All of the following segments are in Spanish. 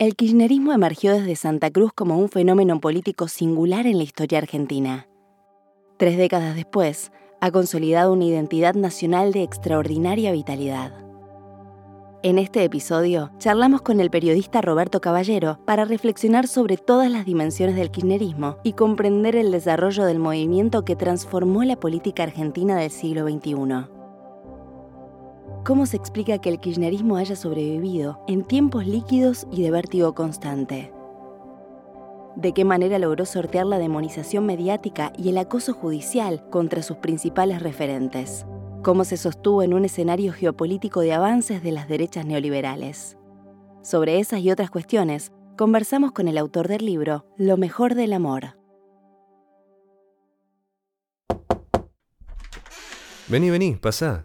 El kirchnerismo emergió desde Santa Cruz como un fenómeno político singular en la historia argentina. Tres décadas después, ha consolidado una identidad nacional de extraordinaria vitalidad. En este episodio, charlamos con el periodista Roberto Caballero para reflexionar sobre todas las dimensiones del kirchnerismo y comprender el desarrollo del movimiento que transformó la política argentina del siglo XXI. ¿Cómo se explica que el kirchnerismo haya sobrevivido en tiempos líquidos y de vértigo constante? ¿De qué manera logró sortear la demonización mediática y el acoso judicial contra sus principales referentes? cómo se sostuvo en un escenario geopolítico de avances de las derechas neoliberales. Sobre esas y otras cuestiones, conversamos con el autor del libro Lo mejor del amor. Vení, vení, pasá.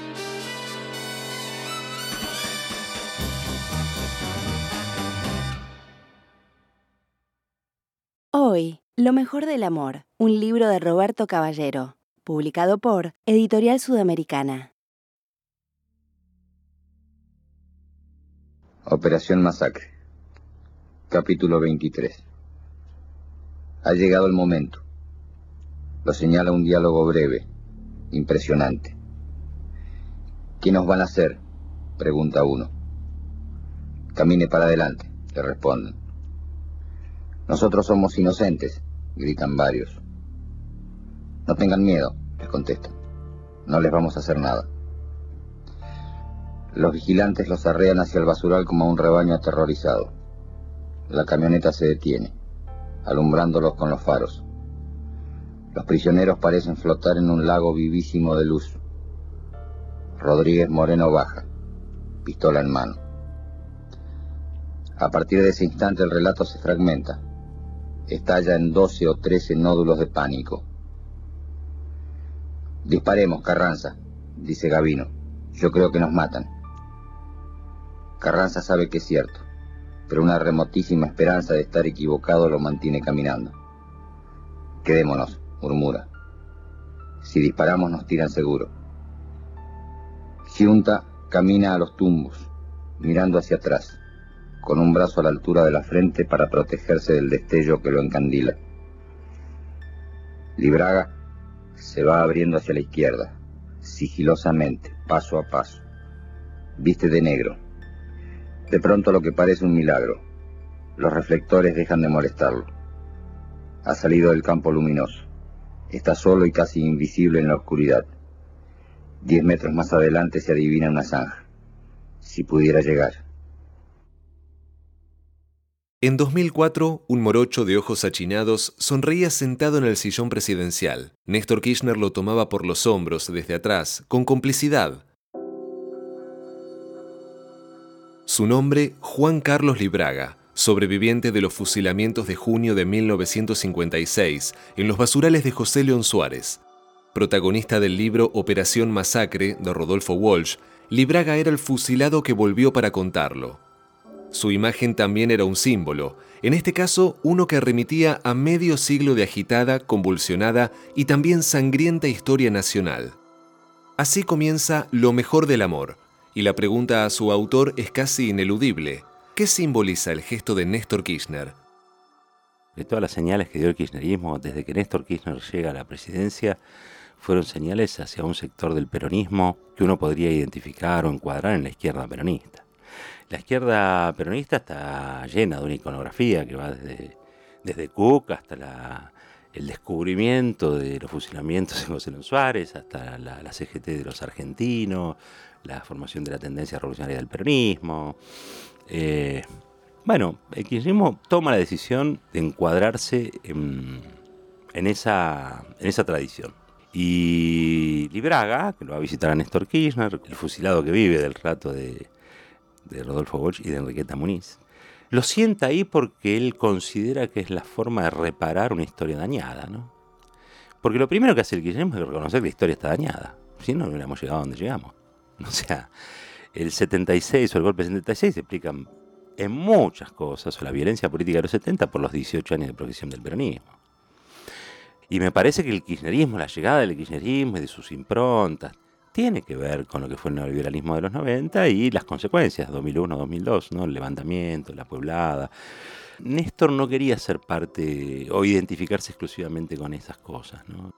Hoy, Lo mejor del amor, un libro de Roberto Caballero, publicado por Editorial Sudamericana. Operación Masacre. Capítulo 23 Ha llegado el momento. Lo señala un diálogo breve, impresionante. ¿Qué nos van a hacer? Pregunta uno. Camine para adelante, le responden. Nosotros somos inocentes, gritan varios. No tengan miedo, les contestan. No les vamos a hacer nada. Los vigilantes los arrean hacia el basural como a un rebaño aterrorizado. La camioneta se detiene, alumbrándolos con los faros. Los prisioneros parecen flotar en un lago vivísimo de luz. Rodríguez Moreno baja, pistola en mano. A partir de ese instante el relato se fragmenta. Estalla en 12 o 13 nódulos de pánico. Disparemos, Carranza, dice Gavino. Yo creo que nos matan. Carranza sabe que es cierto pero una remotísima esperanza de estar equivocado lo mantiene caminando. Quedémonos, murmura. Si disparamos nos tiran seguro. Giunta camina a los tumbos, mirando hacia atrás, con un brazo a la altura de la frente para protegerse del destello que lo encandila. Libraga se va abriendo hacia la izquierda, sigilosamente, paso a paso. Viste de negro, de pronto lo que parece un milagro. Los reflectores dejan de molestarlo. Ha salido del campo luminoso. Está solo y casi invisible en la oscuridad. Diez metros más adelante se adivina una zanja. Si pudiera llegar. En 2004, un morocho de ojos achinados sonreía sentado en el sillón presidencial. Néstor Kirchner lo tomaba por los hombros desde atrás, con complicidad, Su nombre, Juan Carlos Libraga, sobreviviente de los fusilamientos de junio de 1956 en los basurales de José León Suárez. Protagonista del libro Operación Masacre de Rodolfo Walsh, Libraga era el fusilado que volvió para contarlo. Su imagen también era un símbolo, en este caso uno que remitía a medio siglo de agitada, convulsionada y también sangrienta historia nacional. Así comienza Lo mejor del amor, y la pregunta a su autor es casi ineludible. ¿Qué simboliza el gesto de Néstor Kirchner? De todas las señales que dio el kirchnerismo desde que Néstor Kirchner llega a la presidencia, fueron señales hacia un sector del peronismo que uno podría identificar o encuadrar en la izquierda peronista. La izquierda peronista está llena de una iconografía que va desde, desde Cook hasta el descubrimiento de los fusilamientos en José Luis Suárez, hasta la, la, CGT de los argentinos, la formación de la tendencia revolucionaria del peronismo. Eh, bueno, el kirchnerismo toma la decisión de encuadrarse en, esa, en esa tradición. Y Libraga, que lo va a visitar a Néstor Kirchner, el fusilado que vive del rato de, de Rodolfo Bosch y de Enriqueta Muniz, lo sienta ahí porque él considera que es la forma de reparar una historia dañada, ¿no? Porque lo primero que hace el kirchnerismo es reconocer que la historia está dañada. Si no, no hubiéramos llegado a donde llegamos. O sea, el 76 o el golpe del 76 se explican en muchas cosas, o la violencia política de los 70 por los 18 años de progresión del peronismo. Y me parece que el kirchnerismo, la llegada del kirchnerismo y de sus improntas, tiene que ver con lo que fue el neoliberalismo de los 90 y las consecuencias, 2001-2002, ¿no? el levantamiento, la pueblada. Néstor no quería ser parte o identificarse exclusivamente con esas cosas. ¿no?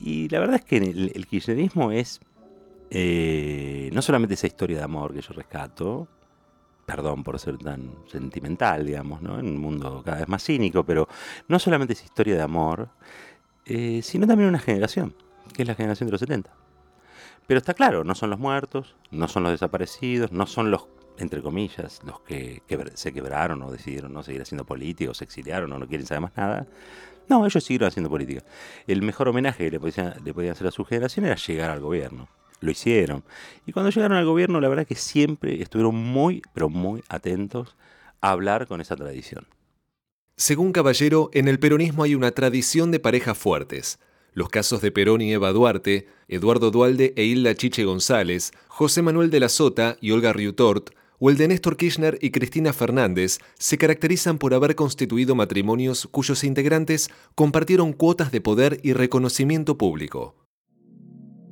Y la verdad es que el, kirchnerismo es eh, no solamente esa historia de amor que yo rescato, perdón por ser tan sentimental, digamos, ¿no? en un mundo cada vez más cínico, pero no solamente esa historia de amor, eh, sino también una generación, que es la generación de los 70. Pero está claro, no son los muertos, no son los desaparecidos, no son los, entre comillas, los que, se quebraron o decidieron no seguir haciendo política, o se exiliaron o no quieren saber más nada. No, ellos siguieron haciendo política. El mejor homenaje que le podían, le podían hacer a su generación era llegar al gobierno. Lo hicieron. Y cuando llegaron al gobierno, la verdad es que siempre estuvieron muy, pero muy atentos a hablar con esa tradición. Según Caballero, en el peronismo hay una tradición de parejas fuertes. Los casos de Perón y Eva Duarte, Eduardo Dualde e Hilda Chiche González, José Manuel de la Sota y Olga Riutort, o el de Néstor Kirchner y Cristina Fernández, se caracterizan por haber constituido matrimonios cuyos integrantes compartieron cuotas de poder y reconocimiento público.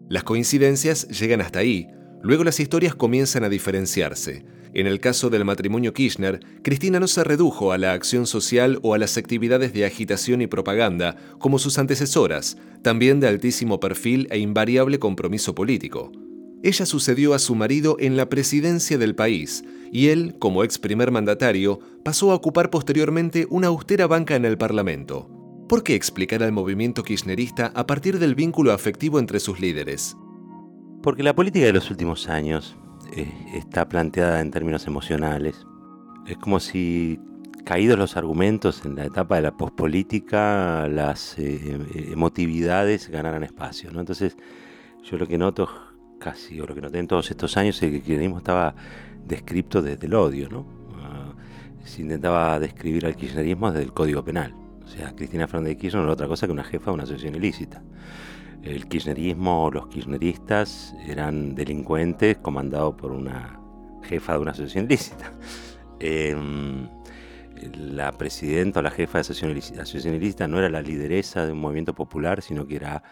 Las coincidencias llegan hasta ahí, luego las historias comienzan a diferenciarse. En el caso del matrimonio Kirchner, Cristina no se redujo a la acción social o a las actividades de agitación y propaganda como sus antecesoras, también de altísimo perfil e invariable compromiso político. Ella sucedió a su marido en la presidencia del país y él, como ex primer mandatario, pasó a ocupar posteriormente una austera banca en el Parlamento. ¿Por qué explicar al movimiento kirchnerista a partir del vínculo afectivo entre sus líderes? Porque la política de los últimos años eh, está planteada en términos emocionales. Es como si, caídos los argumentos en la etapa de la pospolítica, las eh, emotividades ganaran espacio. ¿no? Entonces, yo lo que noto casi, o lo que noté en todos estos años, es que el kirchnerismo estaba descrito desde el odio. ¿no? Ah, se intentaba describir al kirchnerismo desde el Código Penal. O sea, Cristina Fernández de Kirchner no era otra cosa que una jefa de una asociación ilícita el kirchnerismo o los kirchneristas eran delincuentes comandados por una jefa de una asociación ilícita. Em, la presidenta o la jefa de asociación ilícita no era la lideresa de un movimiento popular, sino que era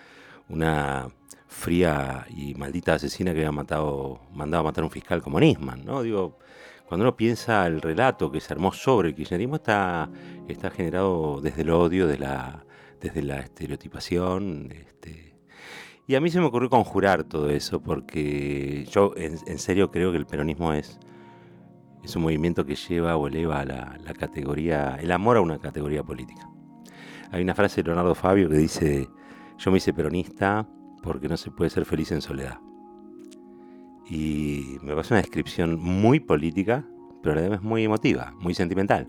una fría y maldita asesina que había matado, mandado a matar a un fiscal como Nisman, ¿no? Digo, cuando uno piensa el relato que se armó sobre el kirchnerismo está, está generado desde el odio, la, desde la estereotipación, este, y a mí se me ocurrió conjurar todo eso, porque yo en, serio creo que el peronismo es, es un movimiento que lleva o eleva la, la, categoría, el amor a una categoría política. Hay una frase de Leonardo Fabio que dice, yo me hice peronista porque no se puede ser feliz en soledad. Y me parece una descripción muy política, pero además muy emotiva, muy sentimental.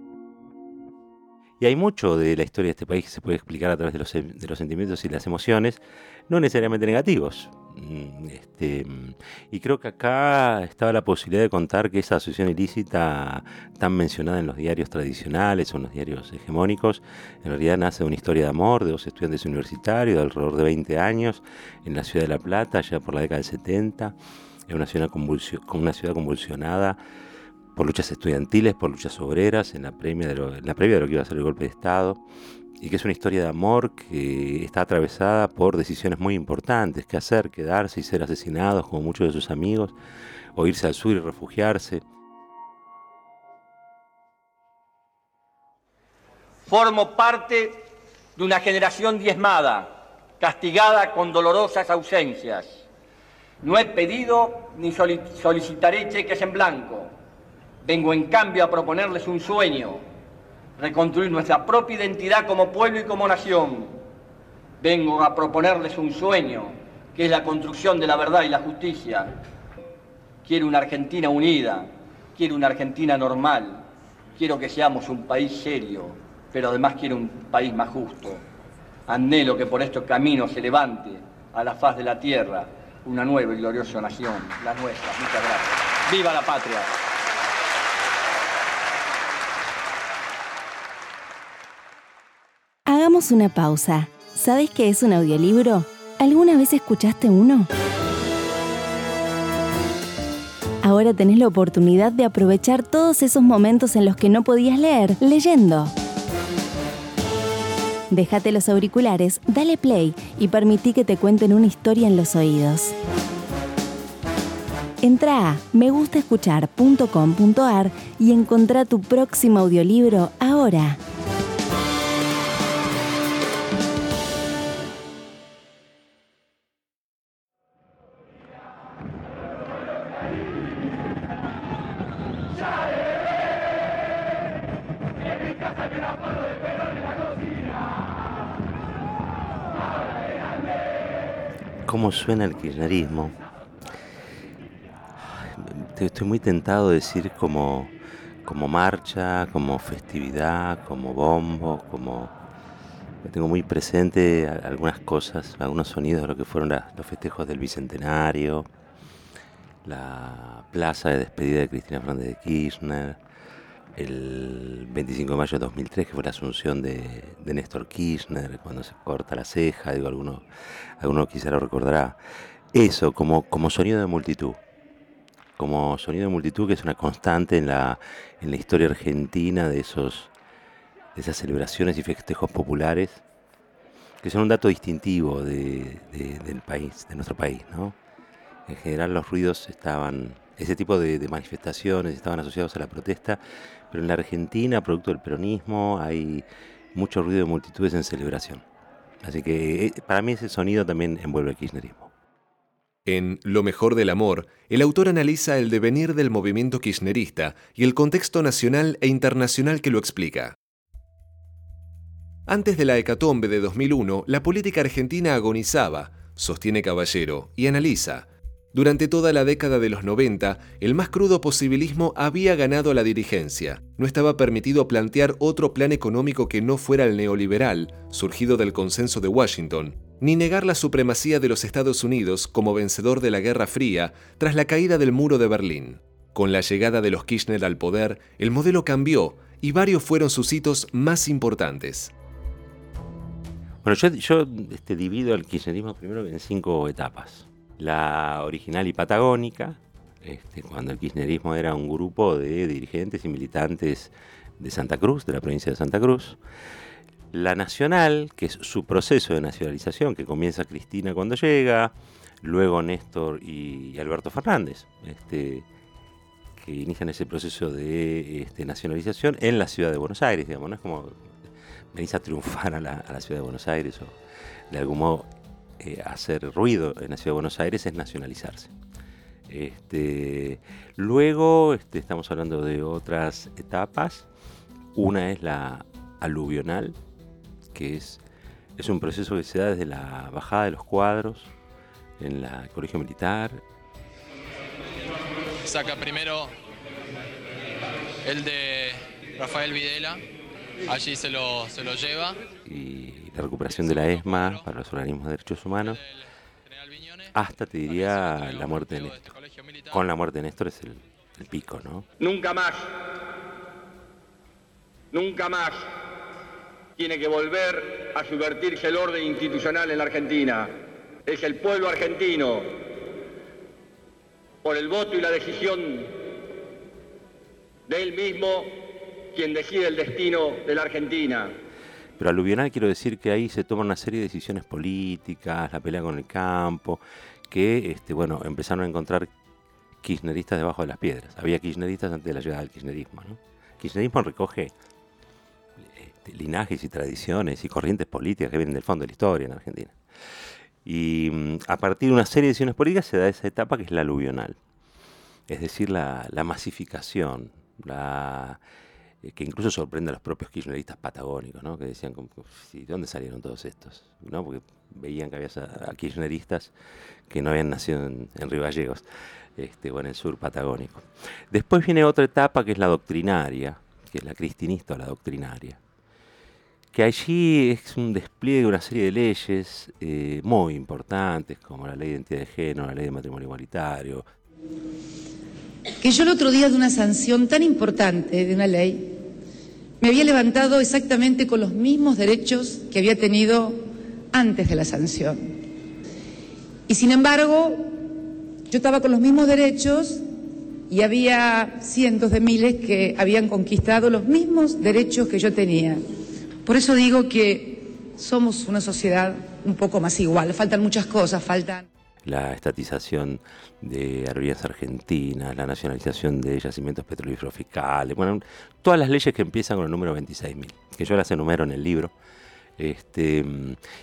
Y hay mucho de la historia de este país que se puede explicar a través de los, de los sentimientos y las emociones, no necesariamente negativos. Mm, este, y creo que acá estaba la posibilidad de contar que esa asociación ilícita tan mencionada en los diarios tradicionales o en los diarios hegemónicos, en realidad nace de una historia de amor de dos estudiantes universitarios de alrededor de 20 años en la ciudad de La Plata, ya por la década del 70, en una ciudad, una ciudad convulsionada por luchas estudiantiles, por luchas obreras, en la, previa de lo, la previa de lo que iba a ser el golpe de Estado, y que es una historia de amor que está atravesada por decisiones muy importantes, qué hacer, quedarse y ser asesinados como muchos de sus amigos, o irse al sur y refugiarse. Formo parte de una generación diezmada, castigada con dolorosas ausencias. No he pedido ni solicitaré cheques en blanco Vengo en cambio a proponerles un sueño, reconstruir nuestra propia identidad como pueblo y como nación. Vengo a proponerles un sueño, que es la construcción de la verdad y la justicia. Quiero una Argentina unida, quiero una Argentina normal, quiero que seamos un país serio, pero además quiero un país más justo. Anhelo que por estos caminos se levante a la faz de la tierra una nueva y gloriosa nación, la nuestra. Muchas gracias. ¡Viva la patria! Hagamos una pausa. ¿Sabes qué es un audiolibro? ¿Alguna vez escuchaste uno? Ahora tenés la oportunidad de aprovechar todos esos momentos en los que no podías leer leyendo. Déjate los auriculares, dale play y permití que te cuenten una historia en los oídos. Entra a megustaescuchar.com.ar y encontrá tu próximo audiolibro ahora. Suena el kirchnerismo? Estoy muy tentado de decir como, como marcha, como festividad, como bombo, como... Tengo muy presente algunas cosas, algunos sonidos de lo que fueron los festejos del Bicentenario, la plaza de despedida de Cristina Fernández de Kirchner, el 25 de mayo de 2003, que fue la asunción de, Néstor Kirchner, cuando se corta la ceja, digo, alguno, alguno quizá lo recordará. Eso, como, como sonido de multitud, como sonido de multitud que es una constante en la, en la historia argentina de, esos, de esas celebraciones y festejos populares, que son un dato distintivo de, del país, de nuestro país, ¿no? En general los ruidos estaban, ese tipo de, manifestaciones estaban asociados a la protesta, pero en la Argentina, producto del peronismo, hay mucho ruido de multitudes en celebración. Así que eh, para mí ese sonido también envuelve el kirchnerismo. En Lo mejor del amor, el autor analiza el devenir del movimiento kirchnerista y el contexto nacional e internacional que lo explica. Antes de la hecatombe de 2001, la política argentina agonizaba, sostiene Caballero, y analiza, durante toda la década de los 90, el más crudo posibilismo había ganado la dirigencia. No estaba permitido plantear otro plan económico que no fuera el neoliberal, surgido del consenso de Washington, ni negar la supremacía de los Estados Unidos como vencedor de la Guerra Fría tras la caída del muro de Berlín. Con la llegada de los Kirchner al poder, el modelo cambió y varios fueron sus hitos más importantes. Bueno, yo, este, divido el kirchnerismo primero en cinco etapas la original y patagónica, este, cuando el kirchnerismo era un grupo de dirigentes y militantes de Santa Cruz, de la provincia de Santa Cruz. La nacional, que es su proceso de nacionalización, que comienza Cristina cuando llega, luego Néstor y Alberto Fernández, este, que inician ese proceso de este, nacionalización en la ciudad de Buenos Aires, digamos, no es como venís a triunfar a la, a la ciudad de Buenos Aires o de algún modo eh, hacer ruido en la ciudad de Buenos Aires es nacionalizarse. Este, luego este, estamos hablando de otras etapas. Una es la aluvional, que es, es un proceso que se da desde la bajada de los cuadros en el colegio militar. Saca primero el de Rafael Videla, allí se lo, se lo lleva. Y la recuperación de la ESMA para los organismos de derechos humanos, hasta te diría la muerte de Néstor. Con la muerte de Néstor es el, el pico, ¿no? Nunca más, nunca más tiene que volver a subvertirse el orden institucional en la Argentina. Es el pueblo argentino, por el voto y la decisión de él mismo, quien decide el destino de la Argentina. Pero aluvional quiero decir que ahí se toman una serie de decisiones políticas, la pelea con el campo, que este, bueno, empezaron a encontrar kirchneristas debajo de las piedras. Había kirchneristas antes de la llegada del kirchnerismo. ¿no? kirchnerismo recoge este, linajes y tradiciones y corrientes políticas que vienen del fondo de la historia en Argentina. Y mm, a partir de una serie de decisiones políticas se da esa etapa que es la aluvional. Es decir, la, la masificación, la, que incluso sorprende a los propios kirchneristas patagónicos, ¿no? que decían, ¿de dónde salieron todos estos? ¿no? Porque veían que había a, kirchneristas que no habían nacido en, Río Gallegos este, o en el sur patagónico. Después viene otra etapa que es la doctrinaria, que es la cristinista o la doctrinaria, que allí es un despliegue de una serie de leyes eh, muy importantes, como la ley de identidad de género, la ley de matrimonio igualitario. Que yo el otro día de una sanción tan importante de una ley, me había levantado exactamente con los mismos derechos que había tenido antes de la sanción. Y sin embargo, yo estaba con los mismos derechos y había cientos de miles que habían conquistado los mismos derechos que yo tenía. Por eso digo que somos una sociedad un poco más igual. Faltan muchas cosas, faltan la estatización de aerolíneas argentinas, la nacionalización de yacimientos petrolíferos fiscales, bueno, todas las leyes que empiezan con el número 26.000, que yo las enumero en el libro, este,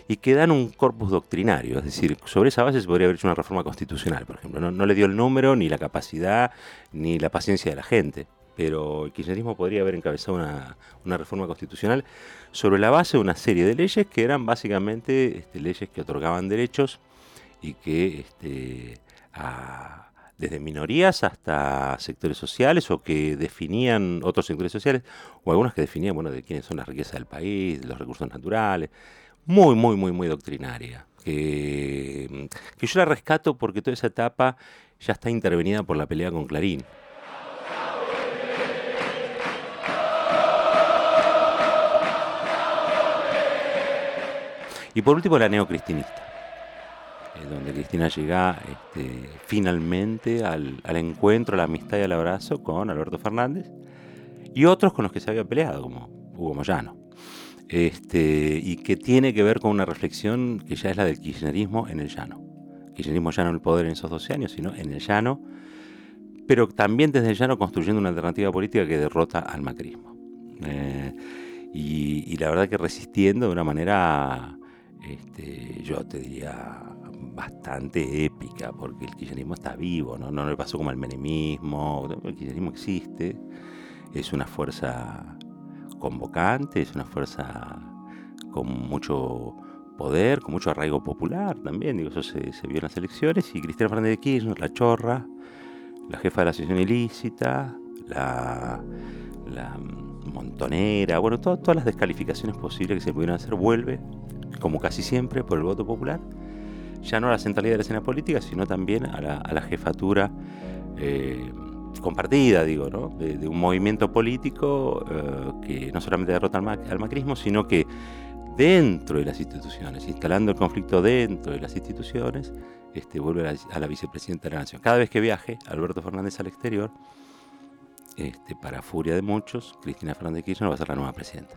y que dan un corpus doctrinario, es decir, sobre esa base se podría haber hecho una reforma constitucional, por ejemplo, no, le dio el número, ni la capacidad, ni la paciencia de la gente, pero el kirchnerismo podría haber encabezado una, una, reforma constitucional sobre la base de una serie de leyes que eran básicamente este, leyes que otorgaban derechos y que este, desde minorías hasta sectores sociales o que definían otros sectores sociales o algunas que definían bueno de quiénes son las riquezas del país, los recursos naturales, muy muy muy muy doctrinaria que, que yo la rescato porque toda esa etapa ya está intervenida por la pelea con Clarín. Y por último la neocristinista donde Cristina llega este, finalmente al, encuentro, a la amistad y al abrazo con Alberto Fernández y otros con los que se había peleado, como Hugo Moyano. Este, y que tiene que ver con una reflexión que ya es la del kirchnerismo en el llano. Kirchnerismo ya no en el poder en esos 12 años, sino en el llano, pero también desde el llano construyendo una alternativa política que derrota al macrismo. Eh, y, la verdad que resistiendo de una manera, este, yo te diría, bastante épica, porque el kirchnerismo está vivo, ¿no? No le pasó como al menemismo, el kirchnerismo existe, es una fuerza convocante, es una fuerza con mucho poder, con mucho arraigo popular también, digo, eso se, vio en las elecciones, y Cristina Fernández de Kirchner, la chorra, la jefa de la asociación ilícita, la, montonera, bueno, todas las descalificaciones posibles que se pudieran hacer, vuelve, como casi siempre, por el voto popular, ya no a la centralidad de la escena política, sino también a la, jefatura eh, compartida, digo, ¿no? de, un movimiento político eh, que no solamente derrota al, macrismo, sino que dentro de las instituciones, instalando el conflicto dentro de las instituciones, este, vuelve a la, vicepresidenta de la Nación. Cada vez que viaje Alberto Fernández al exterior, este, para furia de muchos, Cristina Fernández Kirchner va a ser la nueva presidenta.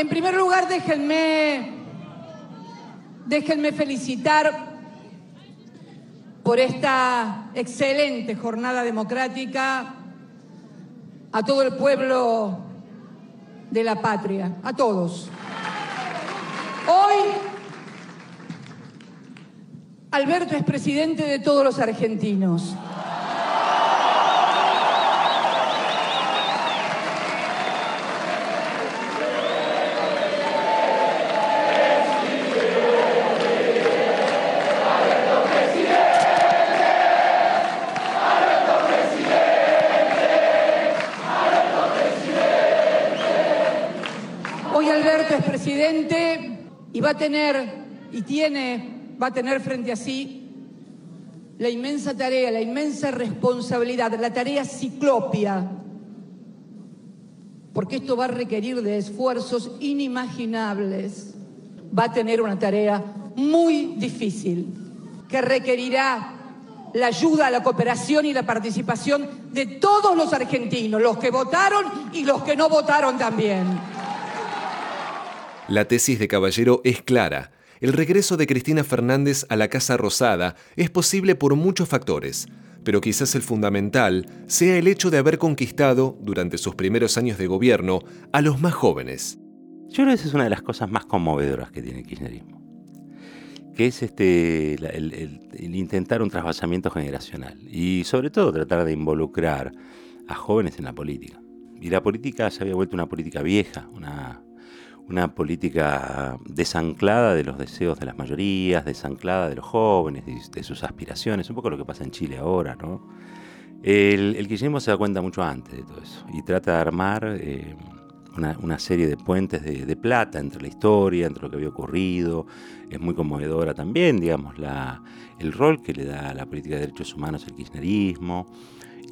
en primer lugar, déjenme, déjenme felicitar por esta excelente jornada democrática a todo el pueblo de la patria, a todos. Hoy, Alberto es presidente de todos los argentinos. Va a tener, y tiene, va a tener frente a sí la inmensa tarea, la inmensa responsabilidad, la tarea ciclopia, porque esto va a requerir de esfuerzos inimaginables, va a tener una tarea muy difícil, que requerirá la ayuda, la cooperación y la participación de todos los argentinos, los que votaron y los que no votaron también. La tesis de Caballero es clara. El regreso de Cristina Fernández a la Casa Rosada es posible por muchos factores, pero quizás el fundamental sea el hecho de haber conquistado, durante sus primeros años de gobierno, a los más jóvenes. Yo creo que esa es una de las cosas más conmovedoras que tiene el kirchnerismo, que es este, el, intentar un trasvasamiento generacional y sobre todo tratar de involucrar a jóvenes en la política. Y la política se había vuelto una política vieja, una, una política desanclada de los deseos de las mayorías, desanclada de los jóvenes, de, sus aspiraciones, un poco lo que pasa en Chile ahora, ¿no? El, el kirchnerismo se da cuenta mucho antes de todo eso y trata de armar eh, una, serie de puentes de, plata entre la historia, entre lo que había ocurrido. Es muy conmovedora también, digamos, la, el rol que le da a la política de derechos humanos el kirchnerismo.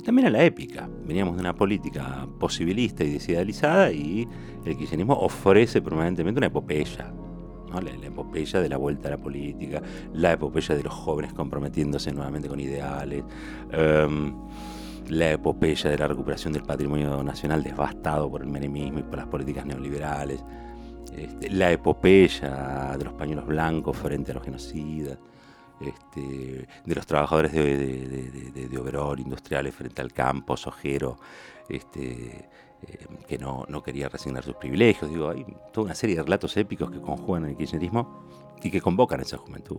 También a la épica. Veníamos de una política posibilista y desidealizada y el kirchnerismo ofrece permanentemente una epopeya. La, epopeya de la vuelta a la política, la epopeya de los jóvenes comprometiéndose nuevamente con ideales. Em, la epopeya de la recuperación del patrimonio nacional devastado por el menemismo y por las políticas neoliberales, este, la epopeya de los pañuelos blancos frente a los genocidas, este, de los trabajadores de, de, de, overol industriales frente al campo sojero, este, eh, que no, no, quería resignar sus privilegios. Digo, hay toda una serie de relatos épicos que conjugan el kirchnerismo y que convocan a esa juventud.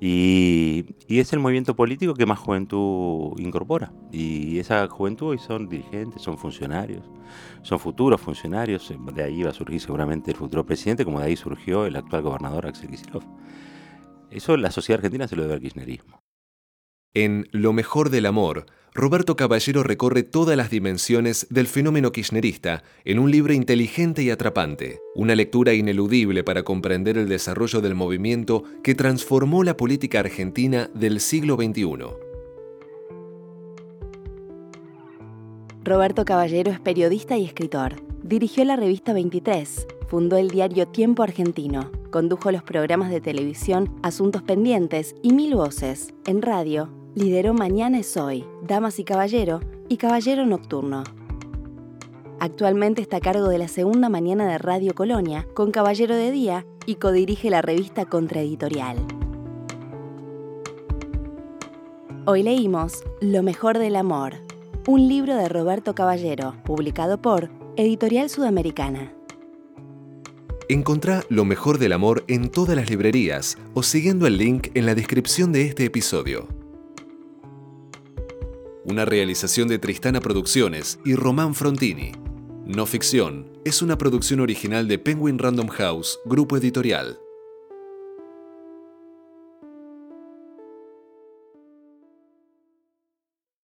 Y, es el movimiento político que más juventud incorpora. Y esa juventud hoy son dirigentes, son funcionarios, son futuros funcionarios. De ahí va a surgir seguramente el futuro presidente, como de ahí surgió el actual gobernador Axel Kicillof. Eso la sociedad argentina se lo debe al kirchnerismo. En Lo mejor del amor, Roberto Caballero recorre todas las dimensiones del fenómeno kirchnerista en un libro inteligente y atrapante, una lectura ineludible para comprender el desarrollo del movimiento que transformó la política argentina del siglo XXI. Roberto Caballero es periodista y escritor. Dirigió la revista 23, fundó el diario Tiempo Argentino, condujo los programas de televisión Asuntos Pendientes y Mil Voces, en radio Lideró Mañana es Hoy, Damas y Caballero y Caballero Nocturno. Actualmente está a cargo de la segunda mañana de Radio Colonia con Caballero de Día y codirige la revista Contraeditorial. Hoy leímos Lo mejor del amor, un libro de Roberto Caballero, publicado por Editorial Sudamericana. Encontrá Lo mejor del amor en todas las librerías o siguiendo el link en la descripción de este episodio una realización de Tristana Producciones y Román Frontini. No Ficción es una producción original de Penguin Random House, grupo editorial.